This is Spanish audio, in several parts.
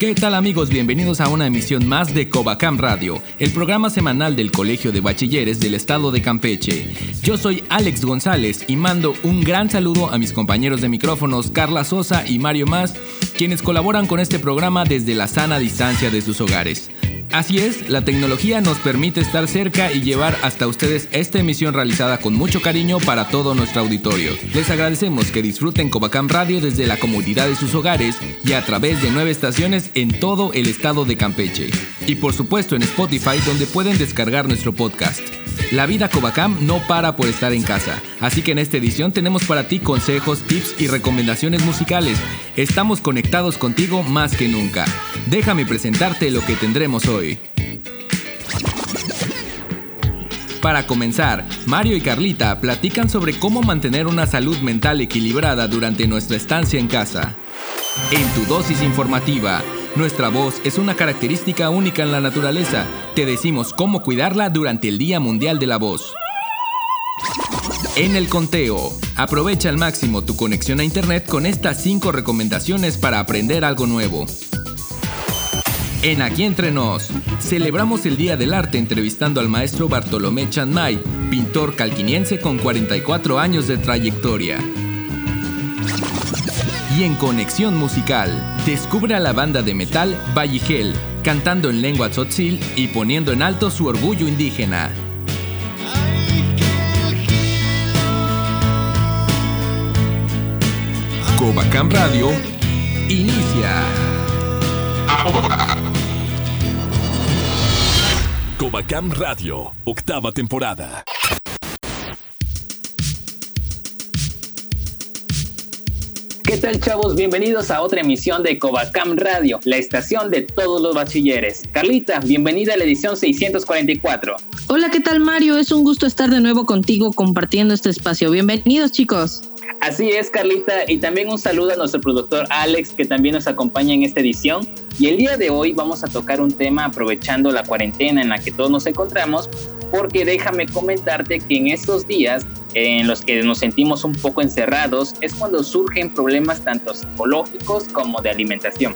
¿Qué tal amigos? Bienvenidos a una emisión más de Covacam Radio, el programa semanal del Colegio de Bachilleres del Estado de Campeche. Yo soy Alex González y mando un gran saludo a mis compañeros de micrófonos Carla Sosa y Mario Más, quienes colaboran con este programa desde la sana distancia de sus hogares. Así es, la tecnología nos permite estar cerca y llevar hasta ustedes esta emisión realizada con mucho cariño para todo nuestro auditorio. Les agradecemos que disfruten Covacam Radio desde la comodidad de sus hogares y a través de nueve estaciones en todo el estado de Campeche. Y por supuesto en Spotify donde pueden descargar nuestro podcast. La vida Covacam no para por estar en casa, así que en esta edición tenemos para ti consejos, tips y recomendaciones musicales. Estamos conectados contigo más que nunca. Déjame presentarte lo que tendremos hoy. Para comenzar, Mario y Carlita platican sobre cómo mantener una salud mental equilibrada durante nuestra estancia en casa. En tu dosis informativa, nuestra voz es una característica única en la naturaleza. Te decimos cómo cuidarla durante el Día Mundial de la Voz. En el conteo, aprovecha al máximo tu conexión a Internet con estas 5 recomendaciones para aprender algo nuevo. En Aquí Entre Nos, celebramos el Día del Arte entrevistando al maestro Bartolomé Chanmay, pintor calquiniense con 44 años de trayectoria. Y en Conexión Musical, descubre a la banda de metal Valligel, cantando en lengua tzotzil y poniendo en alto su orgullo indígena. Covacam Radio inicia. Covacam Radio, octava temporada. ¿Qué tal chavos? Bienvenidos a otra emisión de Covacam Radio, la estación de todos los bachilleres. Carlita, bienvenida a la edición 644. Hola, ¿qué tal Mario? Es un gusto estar de nuevo contigo compartiendo este espacio. Bienvenidos chicos. Así es, Carlita, y también un saludo a nuestro productor Alex, que también nos acompaña en esta edición. Y el día de hoy vamos a tocar un tema aprovechando la cuarentena en la que todos nos encontramos, porque déjame comentarte que en estos días en los que nos sentimos un poco encerrados es cuando surgen problemas tanto psicológicos como de alimentación.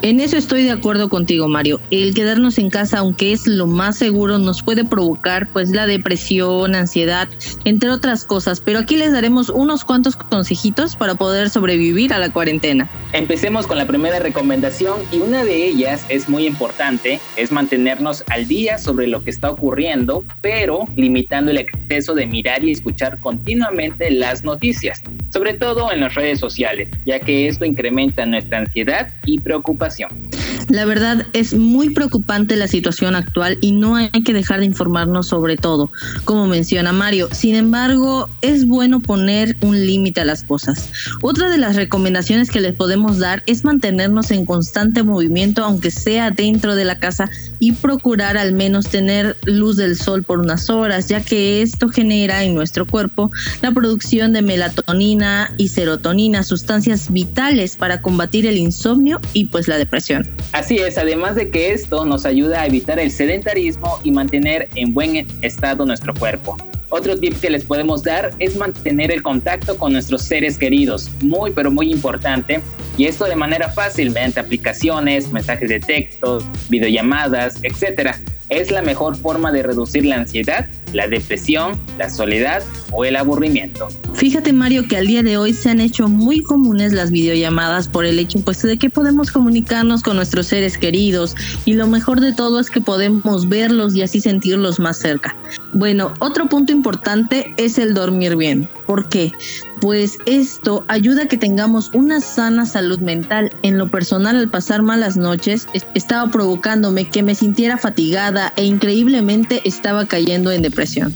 En eso estoy de acuerdo contigo, Mario. El quedarnos en casa, aunque es lo más seguro, nos puede provocar pues la depresión, ansiedad, entre otras cosas, pero aquí les daremos unos cuantos consejitos para poder sobrevivir a la cuarentena. Empecemos con la primera recomendación y una de ellas es muy importante, es mantenernos al día sobre lo que está ocurriendo, pero limitando el exceso de mirar y escuchar continuamente las noticias, sobre todo en las redes sociales, ya que esto incrementa nuestra ansiedad y preocupación situación. La verdad es muy preocupante la situación actual y no hay que dejar de informarnos sobre todo, como menciona Mario. Sin embargo, es bueno poner un límite a las cosas. Otra de las recomendaciones que les podemos dar es mantenernos en constante movimiento, aunque sea dentro de la casa, y procurar al menos tener luz del sol por unas horas, ya que esto genera en nuestro cuerpo la producción de melatonina y serotonina, sustancias vitales para combatir el insomnio y pues la depresión. Así es, además de que esto nos ayuda a evitar el sedentarismo y mantener en buen estado nuestro cuerpo. Otro tip que les podemos dar es mantener el contacto con nuestros seres queridos, muy pero muy importante, y esto de manera fácil mediante aplicaciones, mensajes de texto, videollamadas, etc es la mejor forma de reducir la ansiedad, la depresión, la soledad o el aburrimiento. Fíjate Mario que al día de hoy se han hecho muy comunes las videollamadas por el hecho pues de que podemos comunicarnos con nuestros seres queridos y lo mejor de todo es que podemos verlos y así sentirlos más cerca. Bueno, otro punto importante es el dormir bien. ¿Por qué? Pues esto ayuda a que tengamos una sana salud mental. En lo personal, al pasar malas noches, estaba provocándome que me sintiera fatigada e increíblemente estaba cayendo en depresión.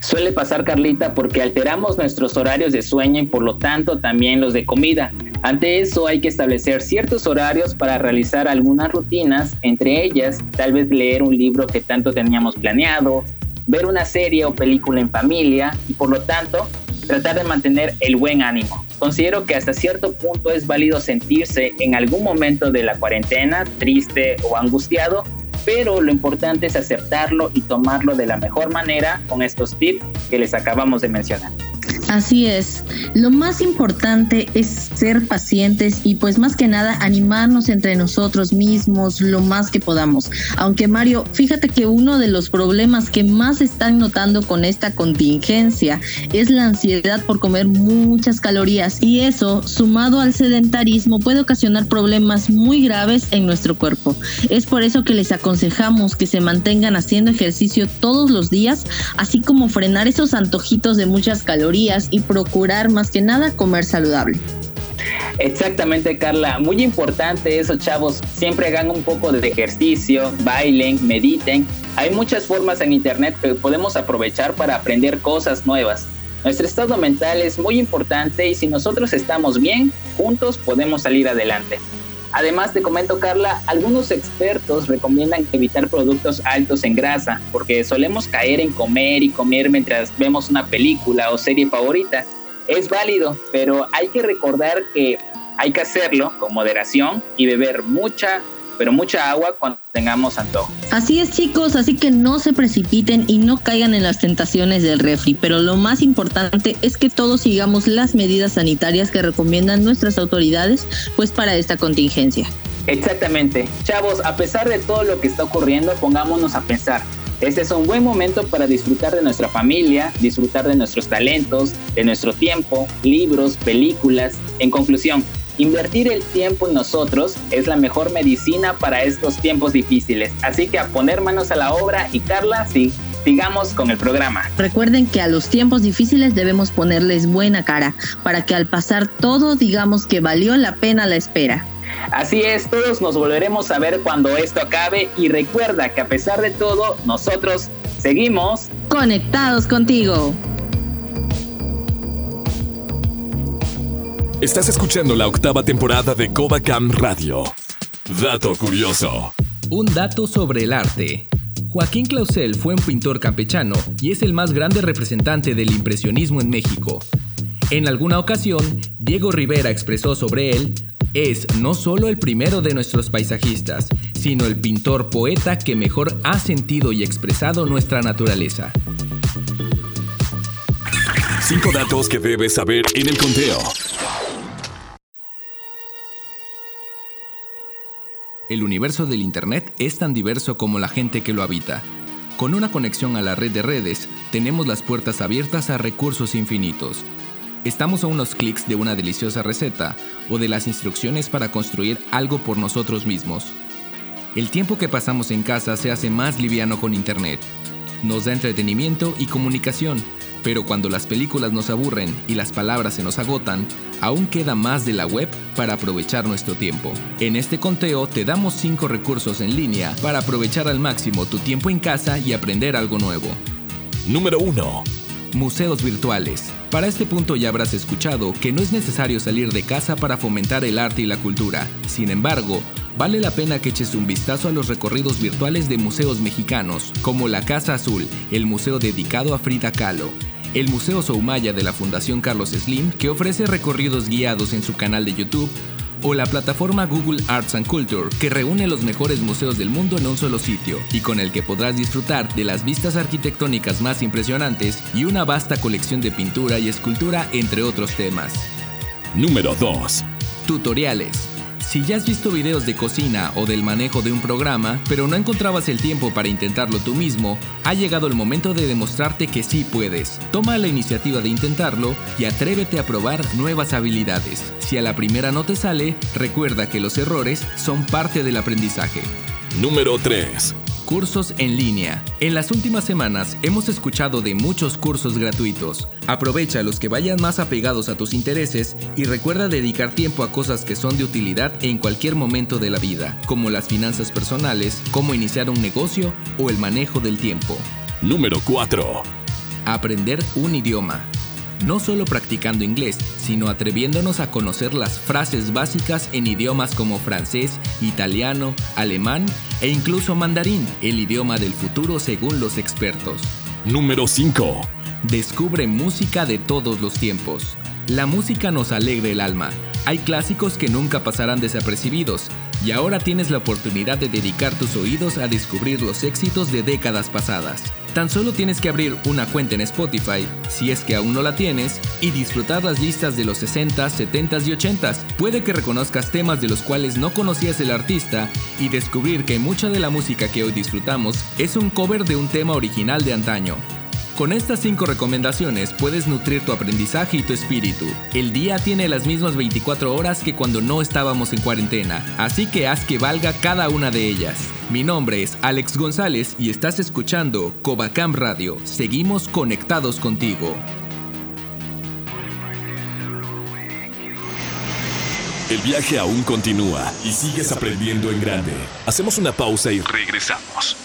Suele pasar, Carlita, porque alteramos nuestros horarios de sueño y por lo tanto también los de comida. Ante eso hay que establecer ciertos horarios para realizar algunas rutinas, entre ellas tal vez leer un libro que tanto teníamos planeado, ver una serie o película en familia y por lo tanto tratar de mantener el buen ánimo. Considero que hasta cierto punto es válido sentirse en algún momento de la cuarentena triste o angustiado, pero lo importante es aceptarlo y tomarlo de la mejor manera con estos tips que les acabamos de mencionar. Así es. Lo más importante es ser pacientes y pues más que nada animarnos entre nosotros mismos lo más que podamos. Aunque Mario, fíjate que uno de los problemas que más están notando con esta contingencia es la ansiedad por comer muchas calorías y eso, sumado al sedentarismo, puede ocasionar problemas muy graves en nuestro cuerpo. Es por eso que les aconsejamos que se mantengan haciendo ejercicio todos los días, así como frenar esos antojitos de muchas calorías y procurar más que nada comer saludable. Exactamente, Carla. Muy importante eso, chavos. Siempre hagan un poco de ejercicio, bailen, mediten. Hay muchas formas en Internet que podemos aprovechar para aprender cosas nuevas. Nuestro estado mental es muy importante y si nosotros estamos bien, juntos podemos salir adelante. Además, te comento, Carla, algunos expertos recomiendan evitar productos altos en grasa porque solemos caer en comer y comer mientras vemos una película o serie favorita. Es válido, pero hay que recordar que hay que hacerlo con moderación y beber mucha pero mucha agua cuando tengamos antojo. Así es chicos, así que no se precipiten y no caigan en las tentaciones del refri, pero lo más importante es que todos sigamos las medidas sanitarias que recomiendan nuestras autoridades pues para esta contingencia. Exactamente. Chavos, a pesar de todo lo que está ocurriendo, pongámonos a pensar. Este es un buen momento para disfrutar de nuestra familia, disfrutar de nuestros talentos, de nuestro tiempo, libros, películas. En conclusión, Invertir el tiempo en nosotros es la mejor medicina para estos tiempos difíciles. Así que a poner manos a la obra y Carla, sí, sigamos con el programa. Recuerden que a los tiempos difíciles debemos ponerles buena cara para que al pasar todo digamos que valió la pena la espera. Así es, todos nos volveremos a ver cuando esto acabe y recuerda que a pesar de todo, nosotros seguimos conectados contigo. Estás escuchando la octava temporada de Cam Radio. Dato curioso. Un dato sobre el arte. Joaquín Clausel fue un pintor campechano y es el más grande representante del impresionismo en México. En alguna ocasión, Diego Rivera expresó sobre él, es no solo el primero de nuestros paisajistas, sino el pintor poeta que mejor ha sentido y expresado nuestra naturaleza. Cinco datos que debes saber en el conteo. El universo del Internet es tan diverso como la gente que lo habita. Con una conexión a la red de redes, tenemos las puertas abiertas a recursos infinitos. Estamos a unos clics de una deliciosa receta o de las instrucciones para construir algo por nosotros mismos. El tiempo que pasamos en casa se hace más liviano con Internet. Nos da entretenimiento y comunicación, pero cuando las películas nos aburren y las palabras se nos agotan, aún queda más de la web para aprovechar nuestro tiempo. En este conteo te damos 5 recursos en línea para aprovechar al máximo tu tiempo en casa y aprender algo nuevo. Número 1. Museos virtuales. Para este punto ya habrás escuchado que no es necesario salir de casa para fomentar el arte y la cultura. Sin embargo, vale la pena que eches un vistazo a los recorridos virtuales de museos mexicanos, como la Casa Azul, el museo dedicado a Frida Kahlo, el Museo Soumaya de la Fundación Carlos Slim, que ofrece recorridos guiados en su canal de YouTube, o la plataforma Google Arts and Culture, que reúne los mejores museos del mundo en un solo sitio, y con el que podrás disfrutar de las vistas arquitectónicas más impresionantes y una vasta colección de pintura y escultura, entre otros temas. Número 2. Tutoriales. Si ya has visto videos de cocina o del manejo de un programa, pero no encontrabas el tiempo para intentarlo tú mismo, ha llegado el momento de demostrarte que sí puedes. Toma la iniciativa de intentarlo y atrévete a probar nuevas habilidades. Si a la primera no te sale, recuerda que los errores son parte del aprendizaje. Número 3. Cursos en línea. En las últimas semanas hemos escuchado de muchos cursos gratuitos. Aprovecha los que vayan más apegados a tus intereses y recuerda dedicar tiempo a cosas que son de utilidad en cualquier momento de la vida, como las finanzas personales, cómo iniciar un negocio o el manejo del tiempo. Número 4. Aprender un idioma no solo practicando inglés, sino atreviéndonos a conocer las frases básicas en idiomas como francés, italiano, alemán e incluso mandarín, el idioma del futuro según los expertos. Número 5. Descubre música de todos los tiempos. La música nos alegra el alma. Hay clásicos que nunca pasarán desapercibidos y ahora tienes la oportunidad de dedicar tus oídos a descubrir los éxitos de décadas pasadas. Tan solo tienes que abrir una cuenta en Spotify, si es que aún no la tienes, y disfrutar las listas de los 60, 70 y 80. Puede que reconozcas temas de los cuales no conocías el artista y descubrir que mucha de la música que hoy disfrutamos es un cover de un tema original de antaño. Con estas 5 recomendaciones puedes nutrir tu aprendizaje y tu espíritu. El día tiene las mismas 24 horas que cuando no estábamos en cuarentena, así que haz que valga cada una de ellas. Mi nombre es Alex González y estás escuchando Covacam Radio. Seguimos conectados contigo. El viaje aún continúa y sigues aprendiendo en grande. Hacemos una pausa y regresamos.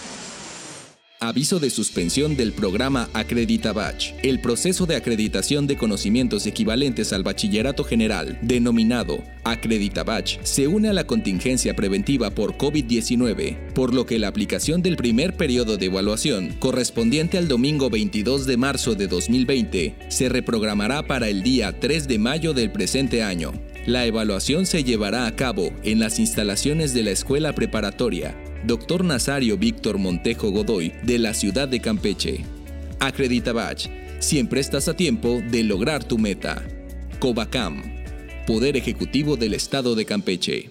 Aviso de suspensión del programa Acredita Batch. El proceso de acreditación de conocimientos equivalentes al bachillerato general, denominado Acredita Batch, se une a la contingencia preventiva por COVID-19, por lo que la aplicación del primer periodo de evaluación, correspondiente al domingo 22 de marzo de 2020, se reprogramará para el día 3 de mayo del presente año. La evaluación se llevará a cabo en las instalaciones de la escuela preparatoria Dr. Nazario Víctor Montejo Godoy, de la ciudad de Campeche. Acredita Batch, siempre estás a tiempo de lograr tu meta. Covacam, Poder Ejecutivo del Estado de Campeche.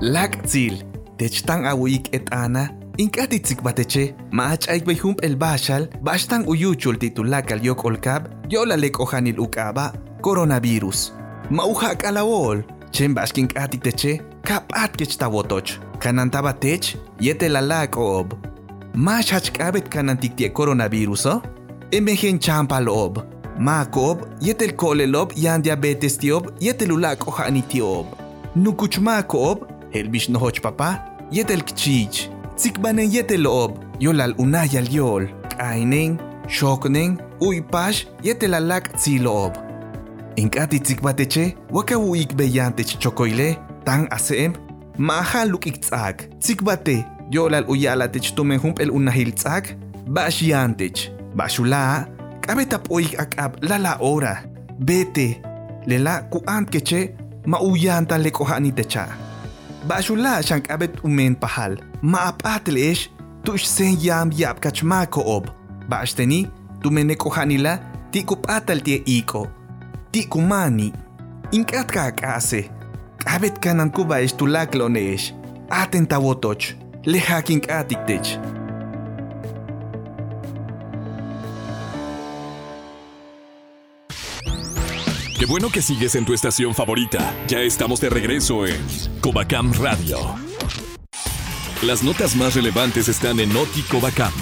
Lakzil, techtang awik et ana, inkatitzik bateche, maach hump el bashal, bastang uyuchul titulak al yok olkab, yolalek ojanil ukaba, coronavirus. Mauja kalawol, chen baskin atik teche, kap at kech tawotoch, kanantaba tech, yete la lak ob. Mash hach kabet kanantik tie coronavirus, oh? Emejen champal ob. Ma kob, yetel kole lob yan diabetes tiob, yetel ulak ohani tiob. Nukuch ma kob, helbish nohoch papa, yetel kchich. Tsikbanen yetel yolal unayal yol. Kainen, shoknen, uypash, yetel alak tsilob. Inkati tsikbateche, wakawu ikbeyantech chokoile, tan asem, maha luk iktzak. Tsikbate, yolal uyalatech tumehump el unahil tzak, bashiantech. Bashula, kabetap oik akab lala ora. Bete, lela kuant keche, mauyanta lekohani techa. Bashula shank abet umen pahal, maapatlesh, tush sen yam yap kachma koob. Bashteni, tumenekohanila, tikupatal tie iko. Ti kumani, inkat ka kase. Kabet ka ng kuba is tulak lonesh. Aten tawotoch, lehaking atiktech. Qué bueno que sigues en tu estación favorita. Ya estamos de regreso en Covacam Radio. Las notas más relevantes están en Noti Covacam.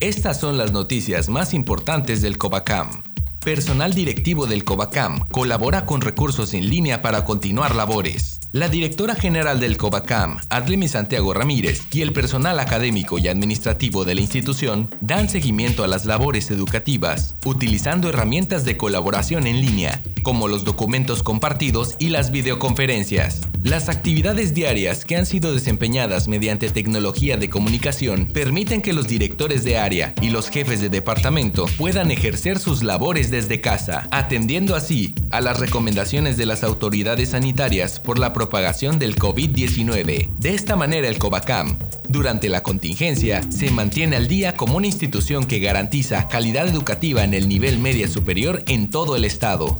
Estas son las noticias más importantes del Covacam. Personal directivo del Covacam colabora con recursos en línea para continuar labores. La directora general del COVACAM, Adlemi Santiago Ramírez, y el personal académico y administrativo de la institución dan seguimiento a las labores educativas, utilizando herramientas de colaboración en línea, como los documentos compartidos y las videoconferencias. Las actividades diarias que han sido desempeñadas mediante tecnología de comunicación permiten que los directores de área y los jefes de departamento puedan ejercer sus labores desde casa, atendiendo así a las recomendaciones de las autoridades sanitarias por la propagación del COVID-19. De esta manera el COVACAM, durante la contingencia, se mantiene al día como una institución que garantiza calidad educativa en el nivel media superior en todo el estado.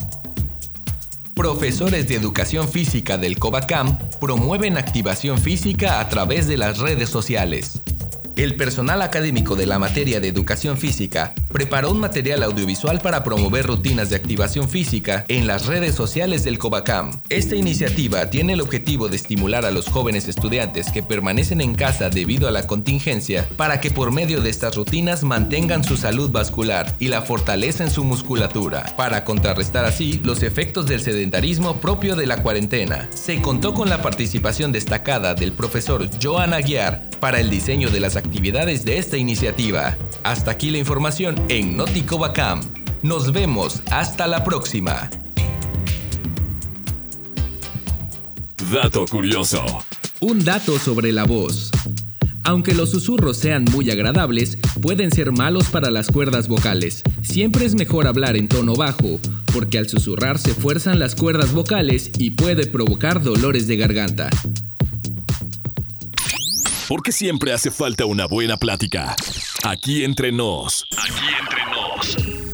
Profesores de educación física del COVACAM promueven activación física a través de las redes sociales. El personal académico de la materia de educación física preparó un material audiovisual para promover rutinas de activación física en las redes sociales del COVACAM. Esta iniciativa tiene el objetivo de estimular a los jóvenes estudiantes que permanecen en casa debido a la contingencia para que por medio de estas rutinas mantengan su salud vascular y la fortaleza en su musculatura, para contrarrestar así los efectos del sedentarismo propio de la cuarentena. Se contó con la participación destacada del profesor Joan Aguiar para el diseño de las de esta iniciativa. Hasta aquí la información en Notico Bacam. Nos vemos hasta la próxima. Dato curioso. Un dato sobre la voz. Aunque los susurros sean muy agradables, pueden ser malos para las cuerdas vocales. Siempre es mejor hablar en tono bajo, porque al susurrar se fuerzan las cuerdas vocales y puede provocar dolores de garganta. Porque siempre hace falta una buena plática. Aquí entre nos. Aquí entre nos.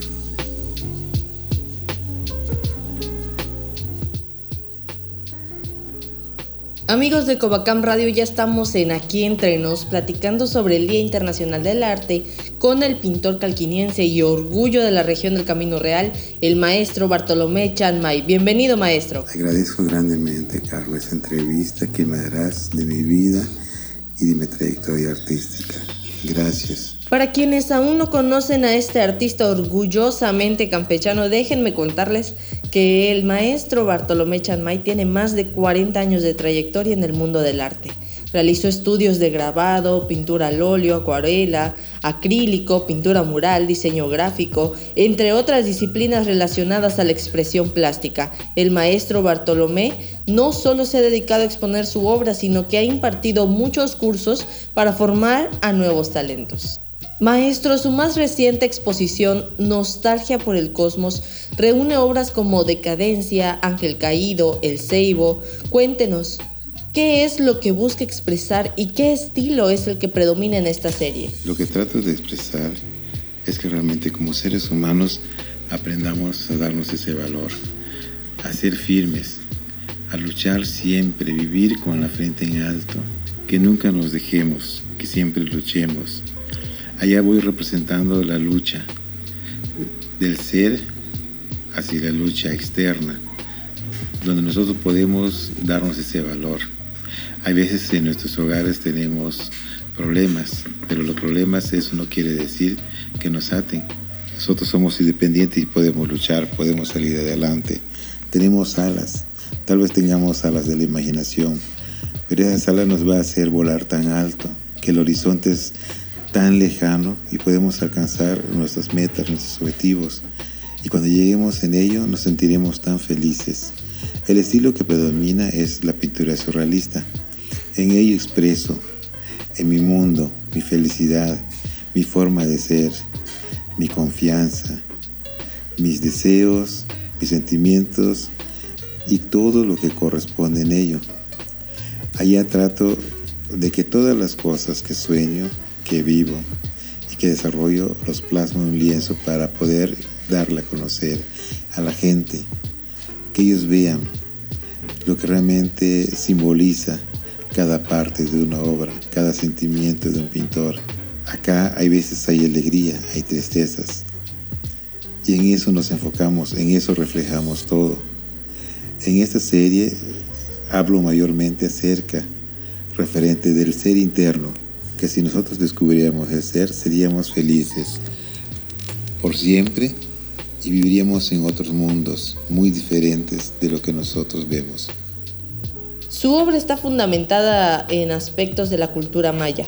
Amigos de Covacam Radio, ya estamos en Aquí Entre Nos platicando sobre el Día Internacional del Arte con el pintor calquiniense y orgullo de la región del Camino Real, el maestro Bartolomé Chanmay. Bienvenido, maestro. Agradezco grandemente, Carlos, esta entrevista que me darás de mi vida y de mi trayectoria artística. Gracias. Para quienes aún no conocen a este artista orgullosamente campechano, déjenme contarles que el maestro Bartolomé Chanmay tiene más de 40 años de trayectoria en el mundo del arte. Realizó estudios de grabado, pintura al óleo, acuarela, acrílico, pintura mural, diseño gráfico, entre otras disciplinas relacionadas a la expresión plástica. El maestro Bartolomé no solo se ha dedicado a exponer su obra, sino que ha impartido muchos cursos para formar a nuevos talentos. Maestro, su más reciente exposición, Nostalgia por el Cosmos, reúne obras como Decadencia, Ángel Caído, El Ceibo. Cuéntenos, ¿Qué es lo que busca expresar y qué estilo es el que predomina en esta serie? Lo que trato de expresar es que realmente como seres humanos aprendamos a darnos ese valor, a ser firmes, a luchar siempre, vivir con la frente en alto, que nunca nos dejemos, que siempre luchemos. Allá voy representando la lucha del ser hacia la lucha externa, donde nosotros podemos darnos ese valor. Hay veces en nuestros hogares tenemos problemas, pero los problemas eso no quiere decir que nos aten. Nosotros somos independientes y podemos luchar, podemos salir adelante. Tenemos alas, tal vez tengamos alas de la imaginación, pero esas alas nos va a hacer volar tan alto que el horizonte es tan lejano y podemos alcanzar nuestras metas, nuestros objetivos. Y cuando lleguemos en ello nos sentiremos tan felices. El estilo que predomina es la pintura surrealista. En ello expreso, en mi mundo, mi felicidad, mi forma de ser, mi confianza, mis deseos, mis sentimientos y todo lo que corresponde en ello. Allá trato de que todas las cosas que sueño, que vivo y que desarrollo los plasmo en un lienzo para poder darla a conocer a la gente, que ellos vean lo que realmente simboliza cada parte de una obra, cada sentimiento de un pintor. Acá hay veces hay alegría, hay tristezas. Y en eso nos enfocamos, en eso reflejamos todo. En esta serie hablo mayormente acerca, referente del ser interno, que si nosotros descubriéramos el ser, seríamos felices por siempre y viviríamos en otros mundos muy diferentes de lo que nosotros vemos. Su obra está fundamentada en aspectos de la cultura maya.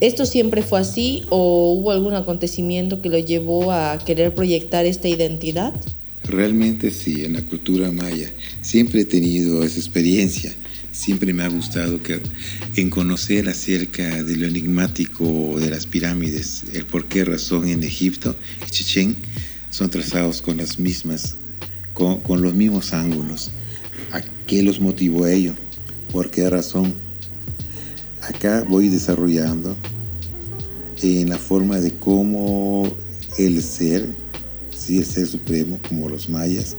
¿Esto siempre fue así o hubo algún acontecimiento que lo llevó a querer proyectar esta identidad? Realmente sí, en la cultura maya. Siempre he tenido esa experiencia. Siempre me ha gustado que, en conocer acerca de lo enigmático de las pirámides, el por qué razón en Egipto y Chichén son trazados con las mismas, con, los mismos ángulos. ¿A qué los motivó ello? ¿Por qué razón? Acá voy desarrollando en la forma de cómo el ser, sí, el ser supremo, como los mayas,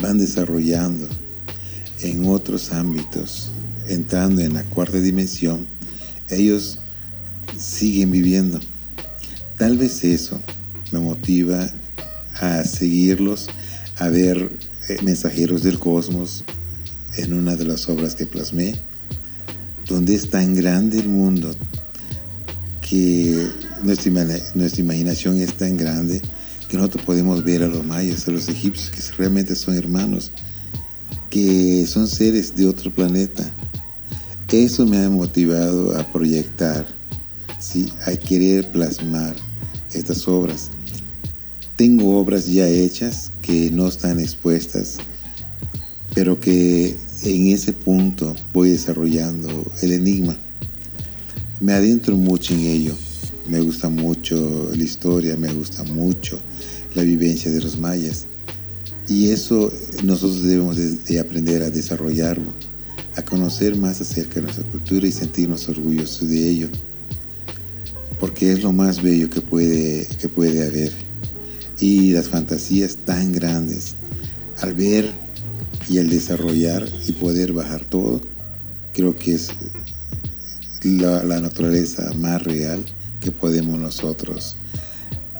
van desarrollando en otros ámbitos, entrando en la cuarta dimensión, ellos siguen viviendo. Tal vez eso me motiva a seguirlos, a ver eh, mensajeros del cosmos, en una de las obras que plasmé, donde es tan grande el mundo que nuestra, nuestra imaginación es tan grande que nosotros podemos ver a los mayas, a los egipcios, que realmente son hermanos, que son seres de otro planeta. Eso me ha motivado a proyectar, ¿sí? a querer plasmar estas obras. Tengo obras ya hechas que no están expuestas pero que en ese punto voy desarrollando el enigma. Me adentro mucho en ello. Me gusta mucho la historia, me gusta mucho la vivencia de los mayas. Y eso nosotros debemos de, aprender a desarrollarlo, a conocer más acerca de nuestra cultura y sentirnos orgullosos de ello. Porque es lo más bello que puede, que puede haber. Y las fantasías tan grandes, al ver y al desarrollar y poder bajar todo, creo que es la, naturaleza más real que podemos nosotros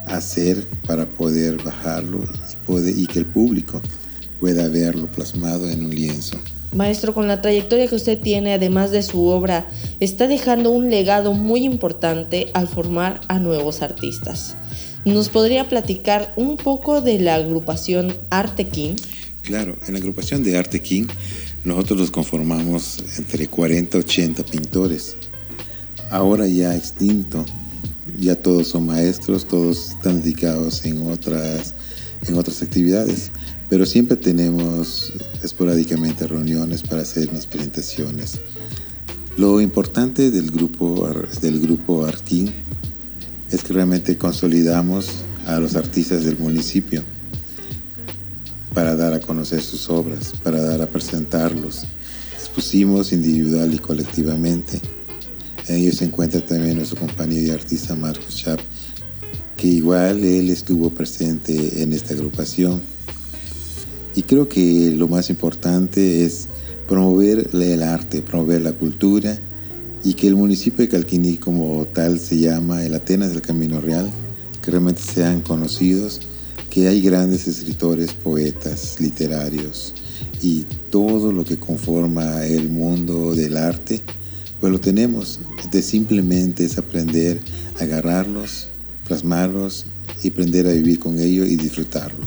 hacer para poder bajarlo y, y que el público pueda verlo plasmado en un lienzo. Maestro, con la trayectoria que usted tiene, además de su obra, está dejando un legado muy importante al formar a nuevos artistas. ¿Nos podría platicar un poco de la agrupación Arte King? Claro, en la agrupación de Arte King nosotros nos conformamos entre 40 y 80 pintores. Ahora ya extinto, ya todos son maestros, todos están dedicados en otras, en otras actividades, pero siempre tenemos esporádicamente reuniones para hacer unas presentaciones. Lo importante del grupo, del grupo King es que realmente consolidamos a los artistas del municipio para dar a conocer sus obras, para dar a presentarlos. Expusimos individual y colectivamente. En ellos se encuentra también nuestro compañero y artista Marcos Chap, que igual él estuvo presente en esta agrupación. Y creo que lo más importante es promover el arte, promover la cultura y que el municipio de Calquiní como tal se llama el Atenas del Camino Real, que realmente sean conocidos que hay grandes escritores, poetas, literarios y todo lo que conforma el mundo del arte, pues lo tenemos. De simplemente es aprender a agarrarlos, plasmarlos y aprender a vivir con ellos y disfrutarlo.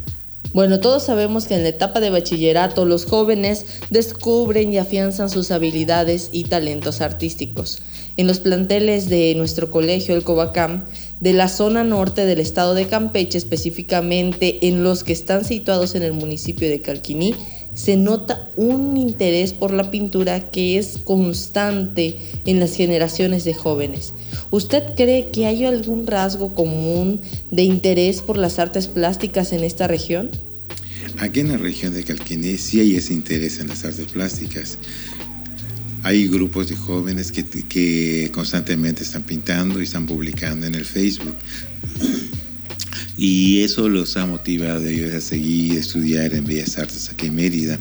Bueno, todos sabemos que en la etapa de bachillerato los jóvenes descubren y afianzan sus habilidades y talentos artísticos. En los planteles de nuestro colegio, el Covacam, de la zona norte del estado de Campeche, específicamente en los que están situados en el municipio de Calquiní, se nota un interés por la pintura que es constante en las generaciones de jóvenes. ¿Usted cree que hay algún rasgo común de interés por las artes plásticas en esta región? Aquí en la región de Calquiní sí hay ese interés en las artes plásticas. Hay grupos de jóvenes que, que constantemente están pintando y están publicando en el Facebook. Y eso los ha motivado a ellos a seguir estudiar en Bellas Artes aquí en Mérida.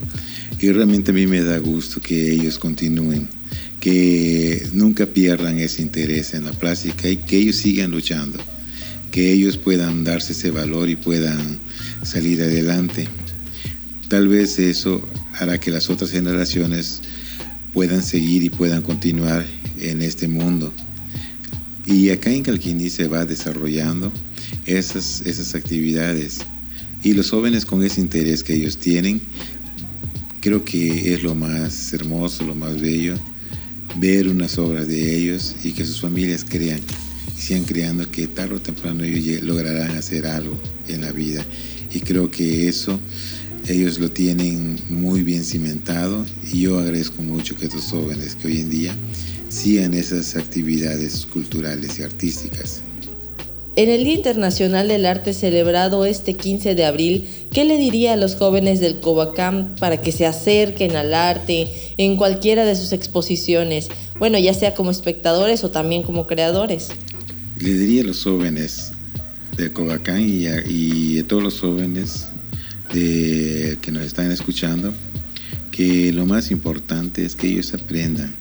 Y realmente a mí me da gusto que ellos continúen, que nunca pierdan ese interés en la plástica y que ellos sigan luchando, que ellos puedan darse ese valor y puedan salir adelante. Tal vez eso hará que las otras generaciones puedan seguir y puedan continuar en este mundo. Y acá en Calquiní se va desarrollando esas, esas actividades. Y los jóvenes con ese interés que ellos tienen, creo que es lo más hermoso, lo más bello, ver unas obras de ellos y que sus familias crean y sigan creando que tarde o temprano ellos lograrán hacer algo en la vida. Y creo que eso ellos lo tienen muy bien cimentado y yo agradezco mucho que estos jóvenes que hoy en día sigan esas actividades culturales y artísticas. En el Día Internacional del Arte celebrado este 15 de abril, ¿qué le diría a los jóvenes del Covacam para que se acerquen al arte en cualquiera de sus exposiciones? Bueno, ya sea como espectadores o también como creadores. Le diría a los jóvenes del Covacam y a todos los jóvenes que nos están escuchando, que lo más importante es que ellos aprendan,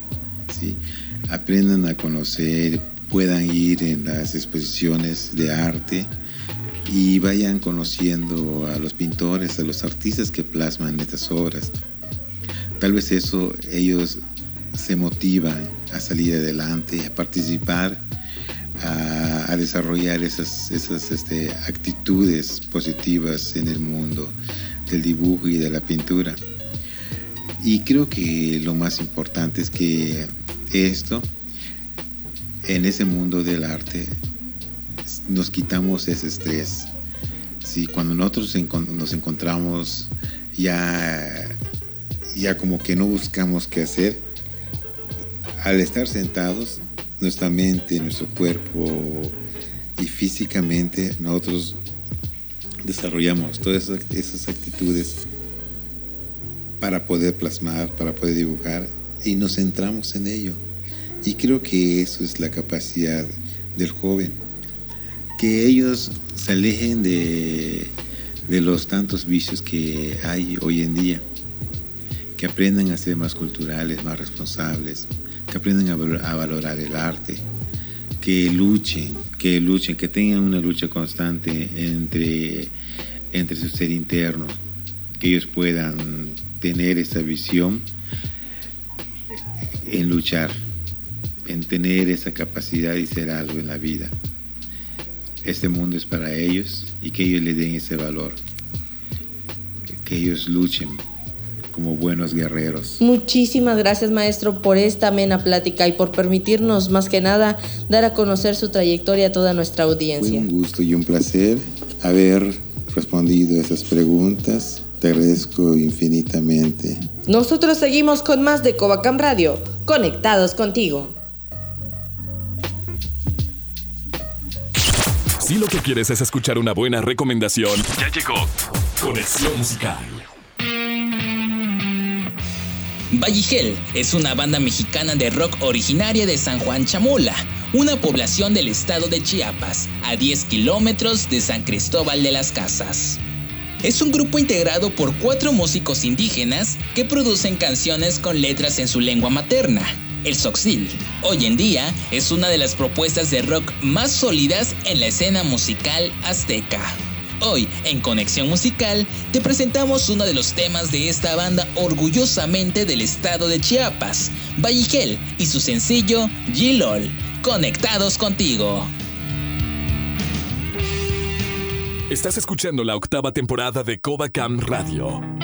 aprendan a conocer, puedan ir en las exposiciones de arte y vayan conociendo a los pintores, a los artistas que plasman estas obras. Tal vez eso ellos se motivan a salir adelante, a participar a, desarrollar esas, esas este, actitudes positivas en el mundo del dibujo y de la pintura. Y creo que lo más importante es que esto, en ese mundo del arte, nos quitamos ese estrés. Si cuando nosotros nos encontramos ya, ya como que no buscamos qué hacer, al estar sentados, nuestra mente, nuestro cuerpo y físicamente nosotros desarrollamos todas esas actitudes para poder plasmar, para poder dibujar y nos centramos en ello. Y creo que eso es la capacidad del joven, que ellos se alejen de, de los tantos vicios que hay hoy en día, que aprendan a ser más culturales, más responsables, que aprendan a, valorar el arte, que luchen, que luchen, que tengan una lucha constante entre, entre su ser interno, que ellos puedan tener esa visión en luchar, en tener esa capacidad y ser algo en la vida. Este mundo es para ellos y que ellos le den ese valor, que ellos luchen como buenos guerreros. Muchísimas gracias maestro por esta amena plática y por permitirnos más que nada dar a conocer su trayectoria a toda nuestra audiencia. Fue un gusto y un placer haber respondido a esas preguntas. Te agradezco infinitamente. Nosotros seguimos con más de Covacam Radio, conectados contigo. Si lo que quieres es escuchar una buena recomendación, ya llegó Conexión Musical. Valligel es una banda mexicana de rock originaria de San Juan Chamula, una población del estado de Chiapas, a 10 kilómetros de San Cristóbal de las Casas. Es un grupo integrado por cuatro músicos indígenas que producen canciones con letras en su lengua materna, el Soxil. Hoy en día es una de las propuestas de rock más sólidas en la escena musical azteca. Hoy, en Conexión Musical, te presentamos uno de los temas de esta banda orgullosamente del estado de Chiapas, Valligel, y su sencillo G-LOL. Conectados contigo. Estás escuchando la octava temporada de Cam Radio.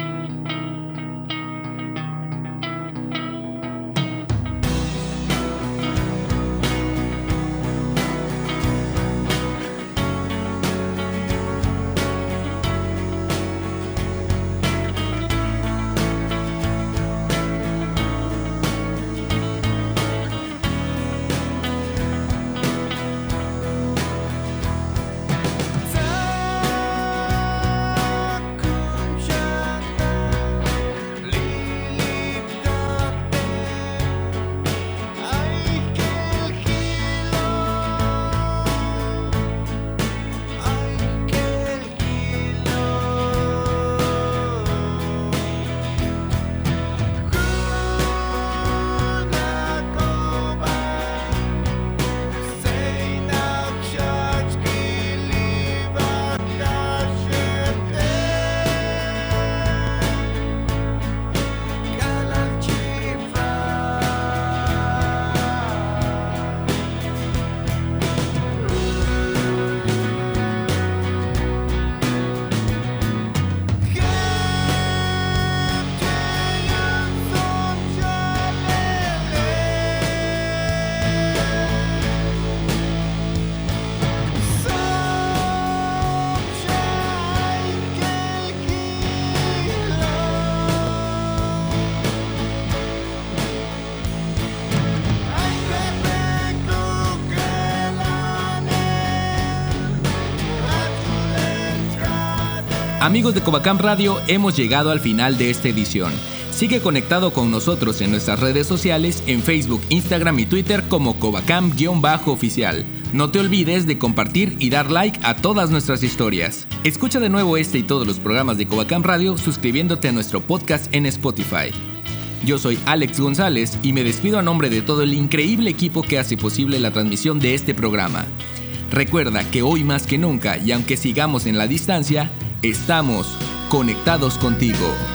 Amigos de Covacam Radio, hemos llegado al final de esta edición. Sigue conectado con nosotros en nuestras redes sociales, en Facebook, Instagram y Twitter como Covacam-oficial. No te olvides de compartir y dar like a todas nuestras historias. Escucha de nuevo este y todos los programas de Covacam Radio suscribiéndote a nuestro podcast en Spotify. Yo soy Alex González y me despido a nombre de todo el increíble equipo que hace posible la transmisión de este programa. Recuerda que hoy más que nunca, y aunque sigamos en la distancia, Estamos conectados contigo.